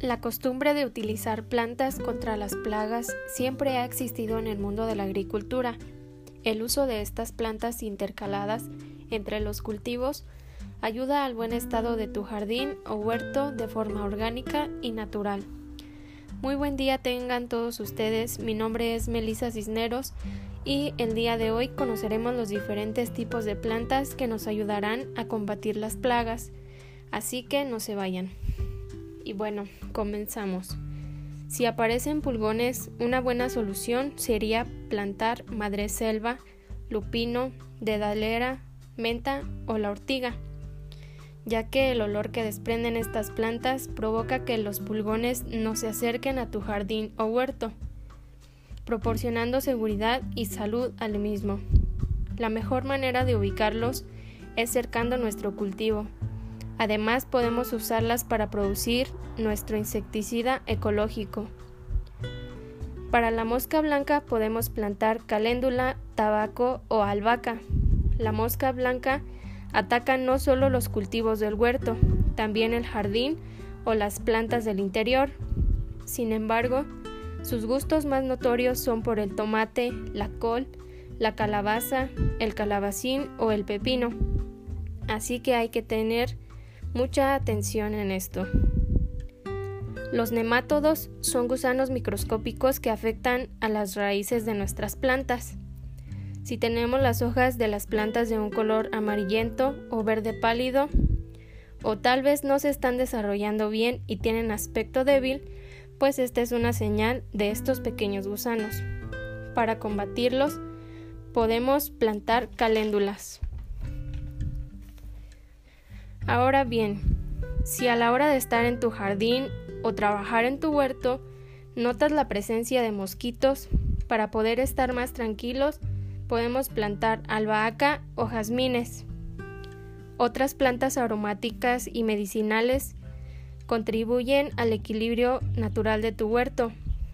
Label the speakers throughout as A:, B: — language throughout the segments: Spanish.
A: La costumbre de utilizar plantas contra las plagas siempre ha existido en el mundo de la agricultura. El uso de estas plantas intercaladas entre los cultivos ayuda al buen estado de tu jardín o huerto de forma orgánica y natural. Muy buen día tengan todos ustedes, mi nombre es Melisa Cisneros y el día de hoy conoceremos los diferentes tipos de plantas que nos ayudarán a combatir las plagas, así que no se vayan. Y bueno, comenzamos. Si aparecen pulgones, una buena solución sería plantar madreselva, lupino, dedalera, menta o la ortiga, ya que el olor que desprenden estas plantas provoca que los pulgones no se acerquen a tu jardín o huerto, proporcionando seguridad y salud al mismo. La mejor manera de ubicarlos es cercando nuestro cultivo, Además podemos usarlas para producir nuestro insecticida ecológico. Para la mosca blanca podemos plantar caléndula, tabaco o albahaca. La mosca blanca ataca no solo los cultivos del huerto, también el jardín o las plantas del interior. Sin embargo, sus gustos más notorios son por el tomate, la col, la calabaza, el calabacín o el pepino. Así que hay que tener Mucha atención en esto. Los nemátodos son gusanos microscópicos que afectan a las raíces de nuestras plantas. Si tenemos las hojas de las plantas de un color amarillento o verde pálido, o tal vez no se están desarrollando bien y tienen aspecto débil, pues esta es una señal de estos pequeños gusanos. Para combatirlos, podemos plantar caléndulas. Ahora bien, si a la hora de estar en tu jardín o trabajar en tu huerto notas la presencia de mosquitos, para poder estar más tranquilos podemos plantar albahaca o jazmines. Otras plantas aromáticas y medicinales contribuyen al equilibrio natural de tu huerto.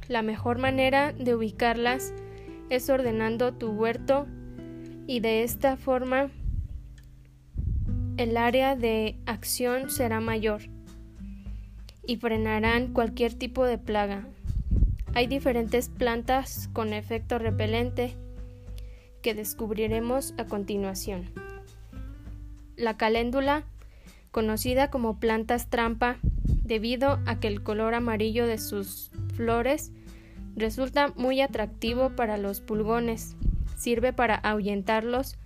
A: La mejor manera de ubicarlas es ordenando tu huerto y de esta forma el área de acción será mayor y frenarán cualquier tipo de plaga. Hay diferentes plantas con efecto repelente que descubriremos a continuación. La caléndula, conocida como plantas trampa, debido a que el color amarillo de sus flores resulta muy atractivo para los pulgones, sirve para ahuyentarlos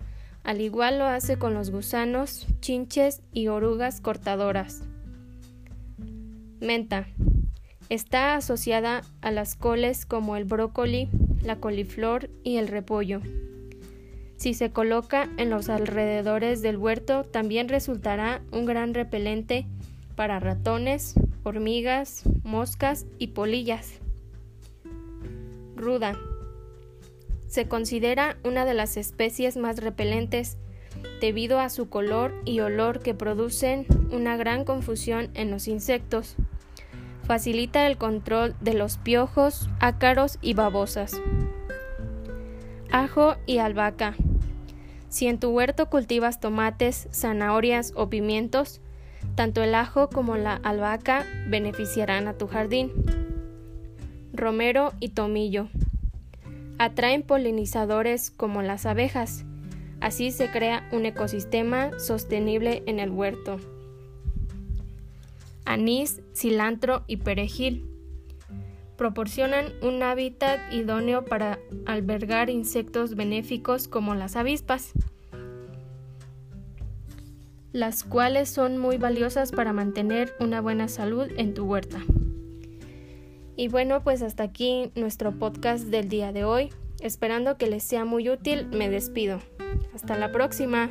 A: al igual lo hace con los gusanos, chinches y orugas cortadoras. Menta. Está asociada a las coles como el brócoli, la coliflor y el repollo. Si se coloca en los alrededores del huerto, también resultará un gran repelente para ratones, hormigas, moscas y polillas. Ruda. Se considera una de las especies más repelentes debido a su color y olor que producen una gran confusión en los insectos. Facilita el control de los piojos, ácaros y babosas. Ajo y albahaca. Si en tu huerto cultivas tomates, zanahorias o pimientos, tanto el ajo como la albahaca beneficiarán a tu jardín. Romero y tomillo atraen polinizadores como las abejas. Así se crea un ecosistema sostenible en el huerto. Anís, cilantro y perejil proporcionan un hábitat idóneo para albergar insectos benéficos como las avispas, las cuales son muy valiosas para mantener una buena salud en tu huerta. Y bueno, pues hasta aquí nuestro podcast del día de hoy. Esperando que les sea muy útil, me despido. Hasta la próxima.